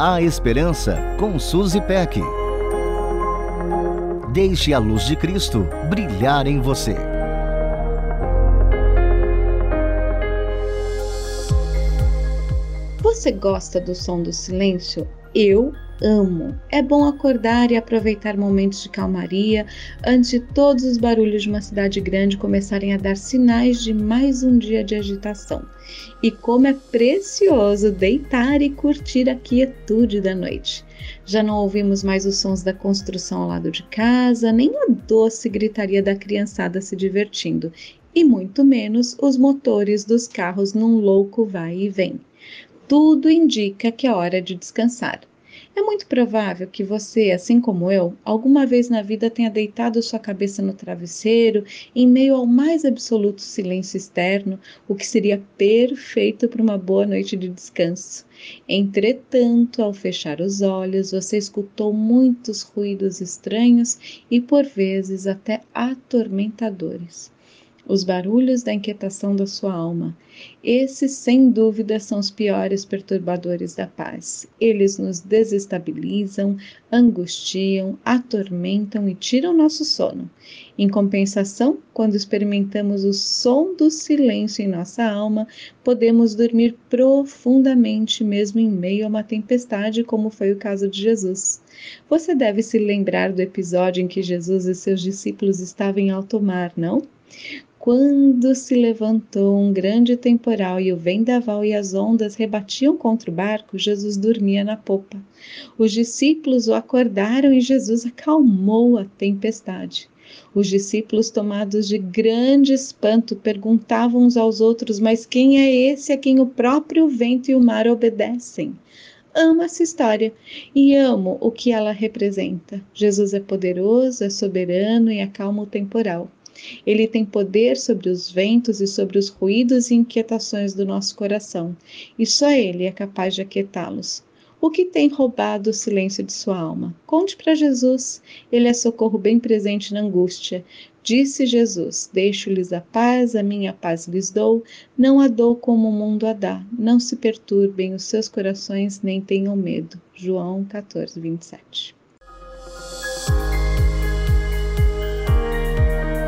A Esperança com Suzy Peck. Deixe a luz de Cristo brilhar em você. Você gosta do som do silêncio? Eu amo. É bom acordar e aproveitar momentos de calmaria antes de todos os barulhos de uma cidade grande começarem a dar sinais de mais um dia de agitação. E como é precioso deitar e curtir a quietude da noite. Já não ouvimos mais os sons da construção ao lado de casa, nem a doce gritaria da criançada se divertindo, e muito menos os motores dos carros num louco vai e vem. Tudo indica que é hora de descansar. É muito provável que você, assim como eu, alguma vez na vida tenha deitado sua cabeça no travesseiro em meio ao mais absoluto silêncio externo, o que seria perfeito para uma boa noite de descanso. Entretanto, ao fechar os olhos, você escutou muitos ruídos estranhos e por vezes até atormentadores os barulhos da inquietação da sua alma. Esses, sem dúvida, são os piores perturbadores da paz. Eles nos desestabilizam, angustiam, atormentam e tiram nosso sono. Em compensação, quando experimentamos o som do silêncio em nossa alma, podemos dormir profundamente, mesmo em meio a uma tempestade, como foi o caso de Jesus. Você deve se lembrar do episódio em que Jesus e seus discípulos estavam em alto mar, não? Quando se levantou um grande temporal e o vendaval e as ondas rebatiam contra o barco, Jesus dormia na popa. Os discípulos o acordaram e Jesus acalmou a tempestade. Os discípulos, tomados de grande espanto, perguntavam uns aos outros: Mas quem é esse a quem o próprio vento e o mar obedecem? Amo essa história e amo o que ela representa. Jesus é poderoso, é soberano e acalma o temporal. Ele tem poder sobre os ventos e sobre os ruídos e inquietações do nosso coração, e só Ele é capaz de aquietá-los. O que tem roubado o silêncio de sua alma? Conte para Jesus. Ele é socorro bem presente na angústia. Disse Jesus: Deixo-lhes a paz, a minha paz lhes dou. Não a dou como o mundo a dá. Não se perturbem os seus corações, nem tenham medo. João 14, 27.